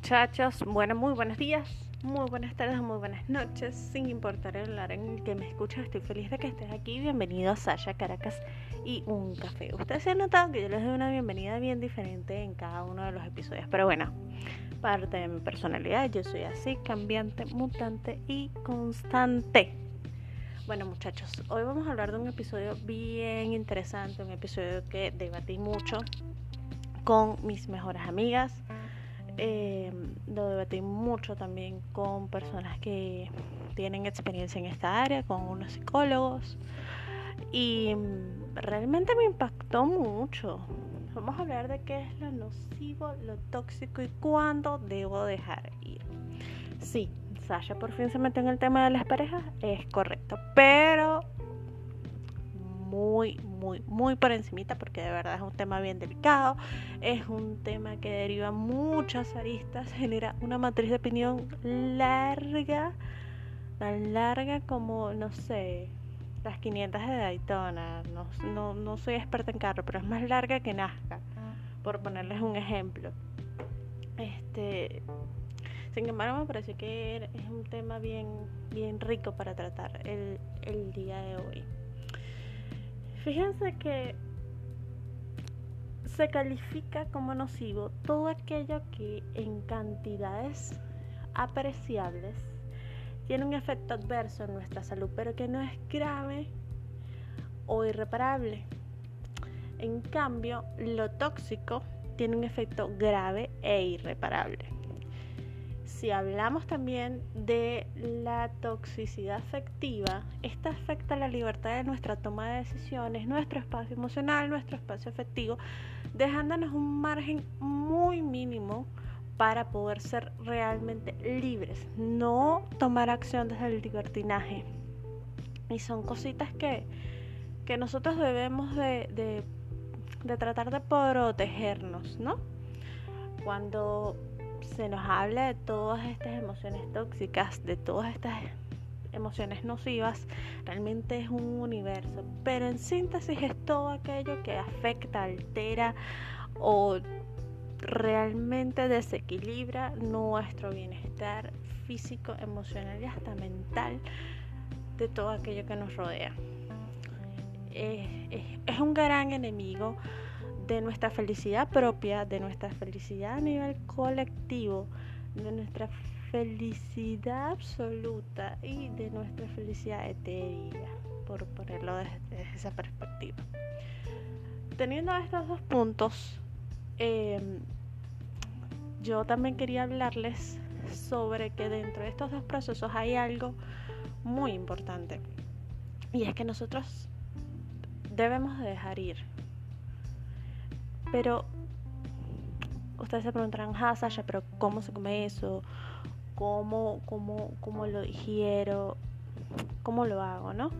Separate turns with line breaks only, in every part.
Muchachos, bueno, muy buenos días, muy buenas tardes, muy buenas noches, sin importar el horario en el que me escuchas, estoy feliz de que estés aquí, bienvenido a Sasha Caracas y un café. Ustedes se han notado que yo les doy una bienvenida bien diferente en cada uno de los episodios, pero bueno, parte de mi personalidad, yo soy así, cambiante, mutante y constante. Bueno muchachos, hoy vamos a hablar de un episodio bien interesante, un episodio que debatí mucho con mis mejores amigas. Eh, lo debatí mucho también con personas que tienen experiencia en esta área, con unos psicólogos. Y realmente me impactó mucho. Vamos a hablar de qué es lo nocivo, lo tóxico y cuándo debo dejar ir. Sí, Sasha por fin se metió en el tema de las parejas, es correcto, pero muy, muy, muy por encimita porque de verdad es un tema bien delicado, es un tema que deriva muchas aristas, genera una matriz de opinión larga, tan larga como, no sé, las 500 de Daytona, no, no, no soy experta en carro, pero es más larga que Nazca, por ponerles un ejemplo. Este, sin embargo, me parece que es un tema bien, bien rico para tratar el, el día de hoy. Fíjense que se califica como nocivo todo aquello que en cantidades apreciables tiene un efecto adverso en nuestra salud, pero que no es grave o irreparable. En cambio, lo tóxico tiene un efecto grave e irreparable si hablamos también de la toxicidad afectiva, esta afecta la libertad de nuestra toma de decisiones, nuestro espacio emocional, nuestro espacio afectivo, dejándonos un margen muy mínimo para poder ser realmente libres, no tomar acción desde el libertinaje. Y son cositas que, que nosotros debemos de, de, de tratar de protegernos, ¿no? Cuando se nos habla de todas estas emociones tóxicas, de todas estas emociones nocivas, realmente es un universo. Pero en síntesis es todo aquello que afecta, altera o realmente desequilibra nuestro bienestar físico, emocional y hasta mental de todo aquello que nos rodea. es un gran enemigo de nuestra felicidad propia, de nuestra felicidad a nivel colectivo, de nuestra felicidad absoluta y de nuestra felicidad etérea, por ponerlo desde, esa perspectiva. Teniendo estos dos puntos, em, yo también quería hablarles sobre que dentro de estos dos procesos hay algo muy importante y es que nosotros debemos dejar ir pero ustedes se preguntarán, ah, Sasha, pero ¿cómo se come eso? ¿Cómo, cómo, cómo lo digiero? ¿Cómo lo hago, no?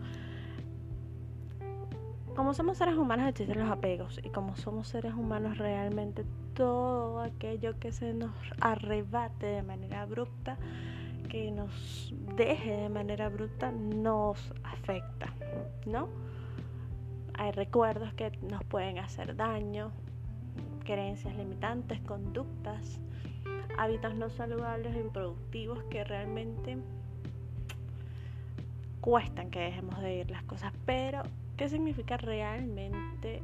Como somos seres humanos existen los apegos y como somos seres humanos realmente todo aquello que se nos arrebate de manera abrupta, que nos deje de manera abrupta, nos afecta, ¿no? Hay recuerdos que nos pueden hacer daño, creencias limitantes, conductas, hábitos no saludables e improductivos que realmente cuestan que dejemos de ir las cosas. Pero, ¿qué significa realmente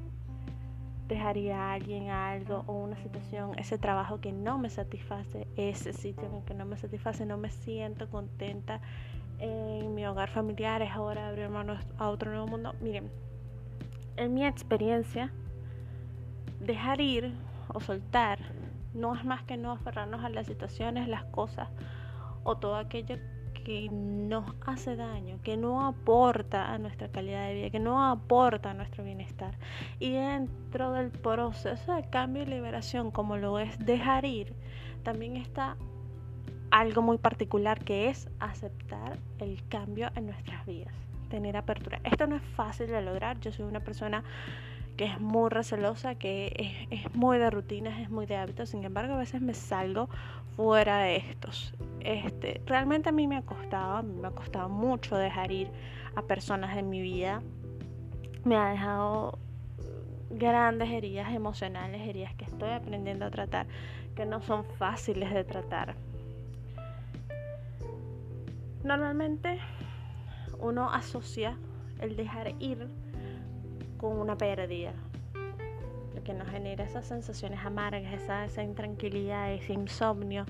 dejaría a alguien algo o una situación, ese trabajo que no me satisface, ese sitio en el que no me satisface, no me siento contenta en mi hogar familiar, es hora de abrirme a otro nuevo mundo? Miren, en mi experiencia, dejar ir o soltar no es más que no aferrarnos a las situaciones, las cosas o todo aquello que nos hace daño, que no aporta a nuestra calidad de vida, que no aporta a nuestro bienestar. Y dentro del proceso de cambio y liberación, como lo es dejar ir, también está algo muy particular que es aceptar el cambio en nuestras vidas, tener apertura. Esto no es fácil de lograr, yo soy una persona que es muy recelosa, que es, muy de rutinas, es muy de hábitos, sin embargo a veces me salgo fuera de estos. Este, realmente a mí me ha costado, me ha costado mucho dejar ir a personas de mi vida, me ha dejado grandes heridas emocionales, heridas que estoy aprendiendo a tratar, que no son fáciles de tratar. Normalmente uno asocia el dejar ir con una pérdida, lo que nos genera esas sensaciones amargas, esa, esa intranquilidad, ese insomnio.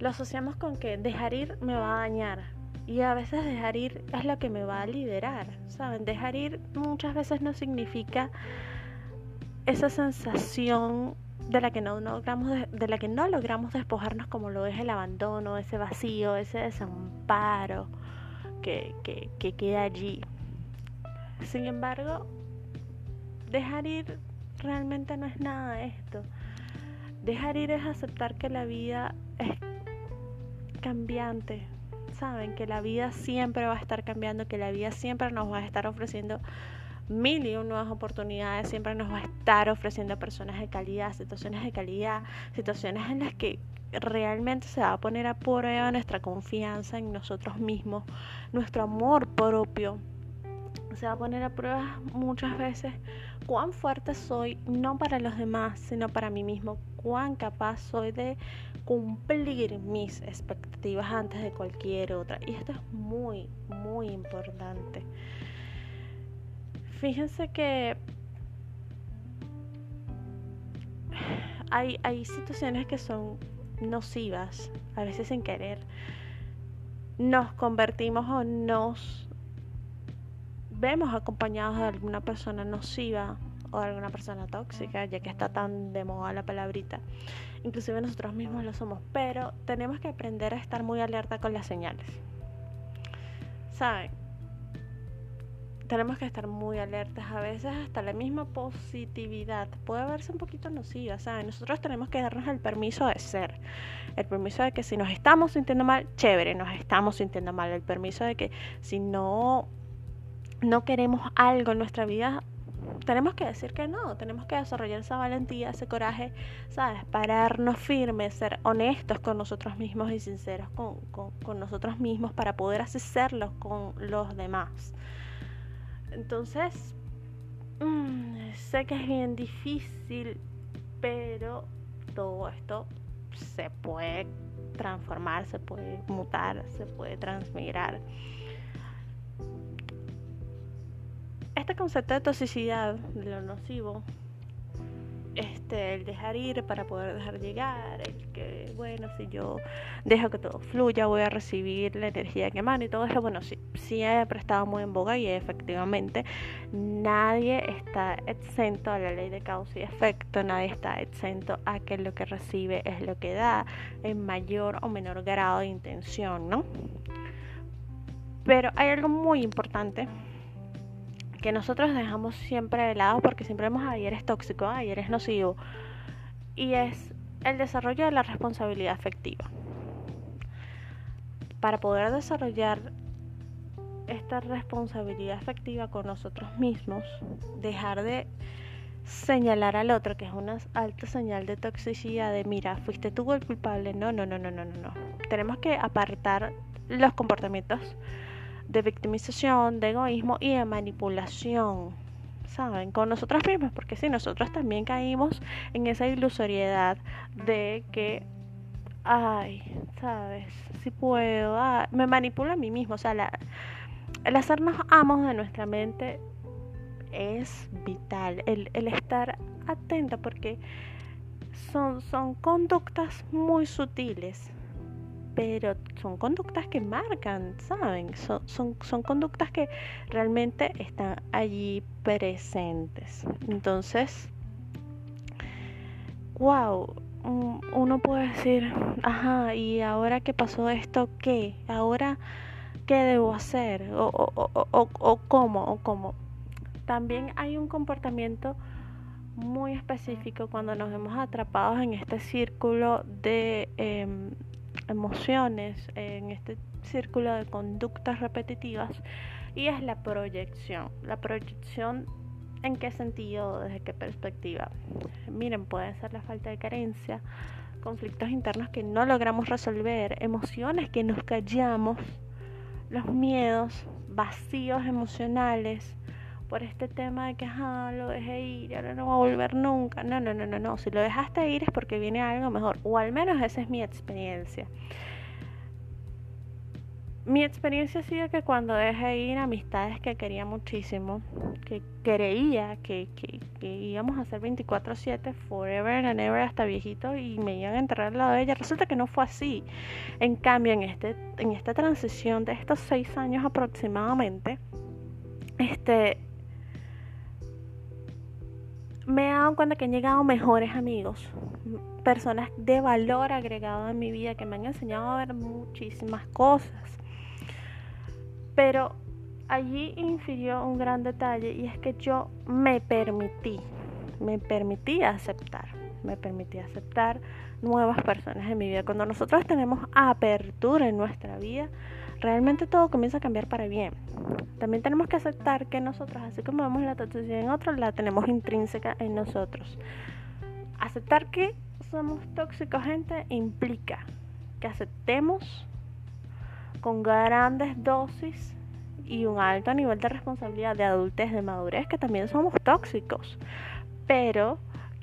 Lo asociamos con que dejar ir me va a dañar, y a veces dejar ir es lo que me va a liderar, ¿saben? Dejar ir muchas veces no significa esa sensación de la que no logramos de, la que no logramos despojarnos como lo es el abandono, ese vacío, ese desamparo que, que queda allí. Sin embargo, dejar ir realmente no es nada de esto. Dejar ir es aceptar que la vida es cambiante. Saben que la vida siempre va a estar cambiando, que la vida siempre nos va a estar ofreciendo mil y nuevas oportunidades, siempre nos va a estar ofreciendo personas de calidad, situaciones de calidad, situaciones en las que realmente se va a poner a prueba nuestra confianza en nosotros mismos, nuestro amor propio. Se va a poner a prueba muchas veces cuán fuerte soy, no para los demás, sino para mí mismo, cuán capaz soy de cumplir mis expectativas antes de cualquier otra. Y esto es muy, muy importante. Fíjense que hay, hay situaciones que son nocivas, a veces sin querer. Nos convertimos o nos vemos acompañados de alguna persona nociva o de alguna persona tóxica, ya que está tan de moda la palabrita. Inclusive nosotros mismos lo somos, pero tenemos que aprender a estar muy alerta con las señales. ¿Saben? tenemos que estar muy alertas. A veces hasta la misma positividad puede verse un poquito nociva, ¿saben? Nosotros tenemos que darnos el permiso de ser. El permiso de que si nos estamos sintiendo mal, chévere, nos estamos sintiendo mal. El permiso de que si no, no queremos algo en nuestra vida, tenemos que decir que no, tenemos que desarrollar esa valentía, ese coraje, ¿sabes? Pararnos firmes, ser honestos con nosotros mismos y sinceros con, con, nosotros mismos para poder hacerlo con los demás. Entonces, mm, sé que es bien difícil, pero todo esto se puede transformar, se puede mutar, se puede transmigrar. Este concepto de toxicidad, de lo nocivo, este, el dejar ir para poder dejar llegar, el que, bueno, si yo dejo que todo fluya, voy a recibir la energía que emana y todo eso, bueno, sí, siempre estado muy en boga y efectivamente nadie está exento a la ley de causa y efecto, nadie está exento a que lo que recibe es lo que da en mayor o menor grado de intención, ¿no? Pero hay algo muy importante que nosotros dejamos siempre de lado porque siempre vemos ayer es tóxico, ayer es nocivo, y es el desarrollo de la responsabilidad afectiva. Para poder desarrollar esta responsabilidad afectiva con nosotros mismos, dejar de señalar al otro, que es una alta señal de toxicidad, de mira, fuiste tú el culpable, no, no, no, no, no, no. Tenemos que apartar los comportamientos de victimización, de egoísmo y de manipulación, ¿saben? Con nosotros mismos, porque si nosotros también caímos en esa ilusoriedad de que, ay, ¿sabes? Si puedo, ah, me manipulo a mí mismo, o sea, la, el hacernos amos de nuestra mente es vital, el, el estar atenta porque son, son conductas muy sutiles pero son conductas que marcan, ¿saben? Son, son, son conductas que realmente están allí presentes. Entonces, wow, uno puede decir, ajá, y ahora que pasó esto, ¿qué? Ahora, ¿qué debo hacer? O, o, o, o cómo, o cómo. También hay un comportamiento muy específico cuando nos vemos atrapados en este círculo de em, emociones, en este círculo de conductas repetitivas y es la proyección. La proyección en qué sentido, desde qué perspectiva. Miren, puede ser la falta de carencia, conflictos internos que no logramos resolver, emociones que nos callamos, los miedos, vacíos emocionales, por este tema de que ajá, lo dejé ir, ahora no va a volver nunca. No, no, no, no, no. Si lo dejaste ir es porque viene algo mejor. O al menos esa es mi experiencia. Mi experiencia ha sido que cuando dejé ir amistades que quería muchísimo, que creía que, que, íbamos a ser 24/7, forever and ever hasta viejito y me iban a enterrar al lado de ella, resulta que no fue así. En cambio, en, este, en esta transición de estos seis años aproximadamente, este, me he dado cuenta que han llegado mejores amigos, personas de valor agregado en mi vida que me han enseñado a ver muchísimas cosas. Pero allí infirió un gran detalle y es que yo me permití, me permití aceptar, me permití aceptar nuevas personas en mi vida. Cuando nosotros tenemos apertura en nuestra vida, realmente todo comienza a cambiar para bien. También tenemos que aceptar que nosotros, así como vemos la toxicidad en otros, la tenemos intrínseca en nosotros. Aceptar que somos tóxicos, gente, implica que aceptemos con grandes dosis y un alto nivel de responsabilidad de adultez, de madurez, que también somos tóxicos, pero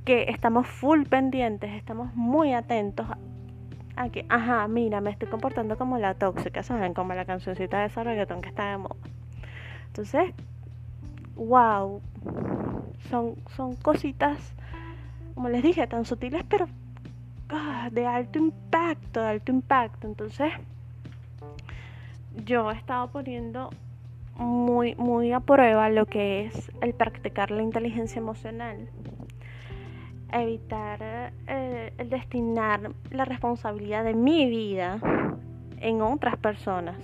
que estamos full pendientes, estamos muy atentos a que, ajá, mira, me estoy comportando como la tóxica, ¿saben? Como la cancioncita de esa reggaetón que está de moda. Entonces, wow, son, son cositas, como les dije, tan sutiles, pero ah, de alto impacto, de alto impacto. Entonces, yo he estado poniendo muy, muy a prueba lo que es el practicar la inteligencia emocional. Evitar eh, el destinar la responsabilidad de mi vida en otras personas.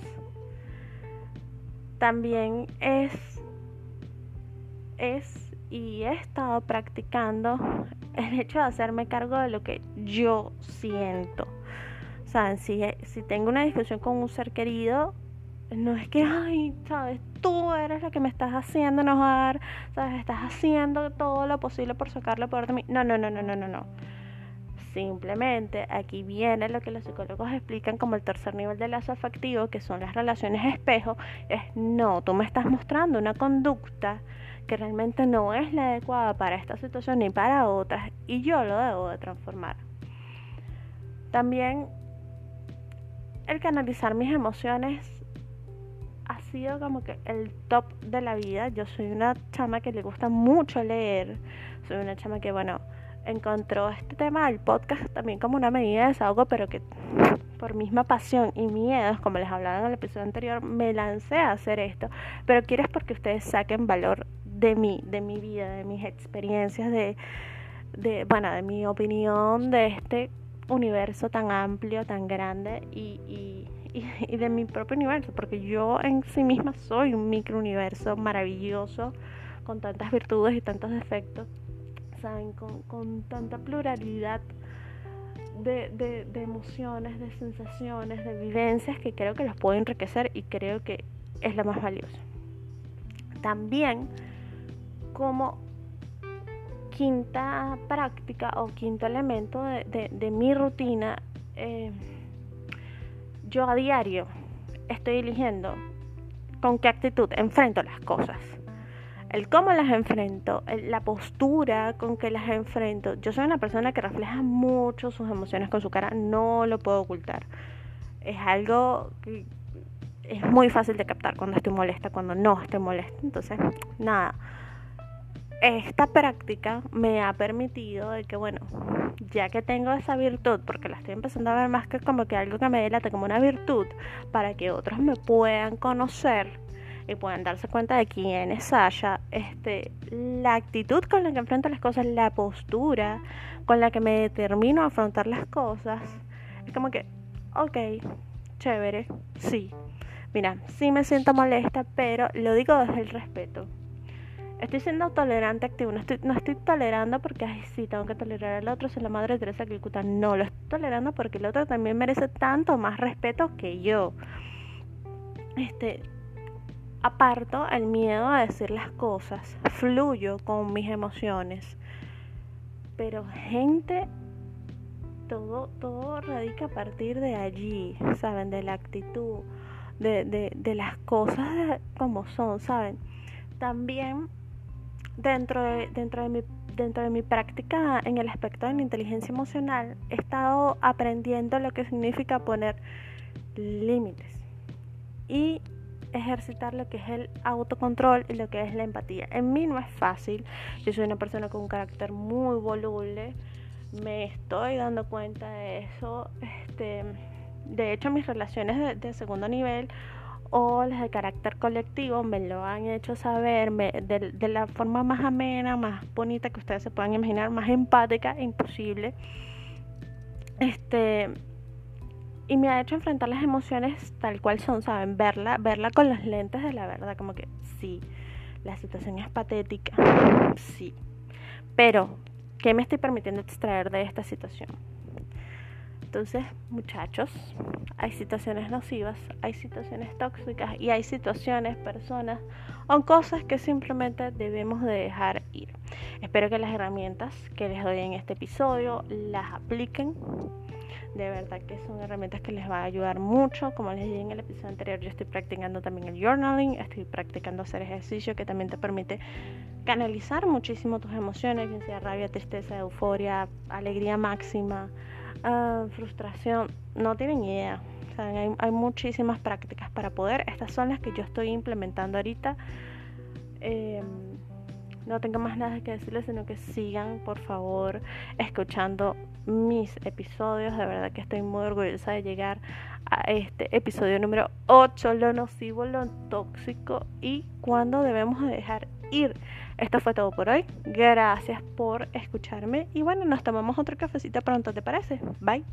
También es, es y he estado practicando el hecho de hacerme cargo de lo que yo siento. O si, si tengo una discusión con un ser querido, no es que, ay, sabes, tú eres la que me estás haciendo enojar, sabes, estás haciendo todo lo posible por sacarlo por de mí. No, no, no, no, no, no, no. Simplemente aquí viene lo que los psicólogos explican como el tercer nivel de lazo afectivo, que son las relaciones espejo. Es no, tú me estás mostrando una conducta que realmente no es la adecuada para esta situación ni para otras y yo lo debo de transformar. También el canalizar mis emociones sido como que el top de la vida. Yo soy una chama que le gusta mucho leer. Soy una chama que, bueno, encontró este tema del podcast también como una medida de desahogo, pero que por misma pasión y miedos, como les hablaba en el episodio anterior, me lancé a hacer esto. Pero quiero es porque ustedes saquen valor de mí, de mi vida, de mis experiencias, de, de bueno, de mi opinión de este universo tan amplio, tan grande y, y y, de mi propio universo, porque yo en sí misma soy un microuniverso maravilloso, con tantas virtudes y tantos defectos, ¿saben? Con, tanta pluralidad de, de, emociones, de sensaciones, de vivencias que creo que los puedo enriquecer y creo que es la más valiosa. También como quinta práctica o quinto elemento de, de mi rutina, eh, yo a diario estoy eligiendo con qué actitud enfrento las cosas. El cómo las enfrento, la postura con que las enfrento. Yo soy una persona que refleja mucho sus emociones con su cara, no lo puedo ocultar. Es algo que es muy fácil de captar cuando estoy molesta, cuando no estoy molesta. Entonces, nada. Esta práctica me ha permitido de que, bueno, ya que tengo esa virtud, porque la estoy empezando a ver más que como que algo que me delata como una virtud, para que otros me puedan conocer y puedan darse cuenta de quién es Sasha, este, la actitud con la que enfrento las cosas, la postura con la que me determino a afrontar las cosas, es como que, ok, chévere, sí. Mira, sí me siento molesta, pero lo digo desde el respeto Estoy siendo tolerante activo, no estoy, no estoy tolerando porque, ay, sí, tengo que tolerar al otro, soy la madre de Teresa Calcuta. No, lo estoy tolerando porque el otro también merece tanto más respeto que yo. Este, aparto el miedo a decir las cosas, fluyo con mis emociones. Pero gente, todo, todo radica a partir de allí, ¿saben? De la actitud, de, de, de las cosas como son, ¿saben? también dentro de, dentro de mi dentro de mi práctica en el aspecto de la inteligencia emocional he estado aprendiendo lo que significa poner límites y ejercitar lo que es el autocontrol y lo que es la empatía. En mí no es fácil, yo soy una persona con un carácter muy voluble, me estoy dando cuenta de eso. Este, de hecho, mis relaciones de, segundo nivel o las de carácter colectivo me lo han hecho saber de, la forma más amena, más bonita que ustedes se puedan imaginar, más empática imposible. Este, y me ha hecho enfrentar las emociones tal cual son, ¿saben? Verla, verla con los lentes de la verdad, como que sí, la situación es patética, sí. Pero, ¿qué me estoy permitiendo extraer de esta situación? Entonces, muchachos, hay situaciones nocivas, hay situaciones tóxicas y hay situaciones, personas o cosas que simplemente debemos de dejar ir. Espero que las herramientas que les doy en este episodio las apliquen de verdad que son herramientas que les va a ayudar mucho. Como les dije en el episodio anterior, yo estoy practicando también el journaling, estoy practicando hacer ejercicio que también te permite canalizar muchísimo tus emociones, ya sea rabia, tristeza, euforia, alegría máxima, ah, frustración. No tienen idea. hay, hay, muchísimas prácticas para poder. Estas son las que yo estoy implementando ahorita. Eh, no tengo más nada que decirles, sino que sigan, por favor, escuchando mis episodios. De verdad que estoy muy orgullosa de llegar a este episodio número 8, lo nocivo, lo tóxico y cuándo debemos dejar ir. Esto fue todo por hoy. Gracias por escucharme y bueno, nos tomamos otro cafecito pronto, ¿te parece? Bye.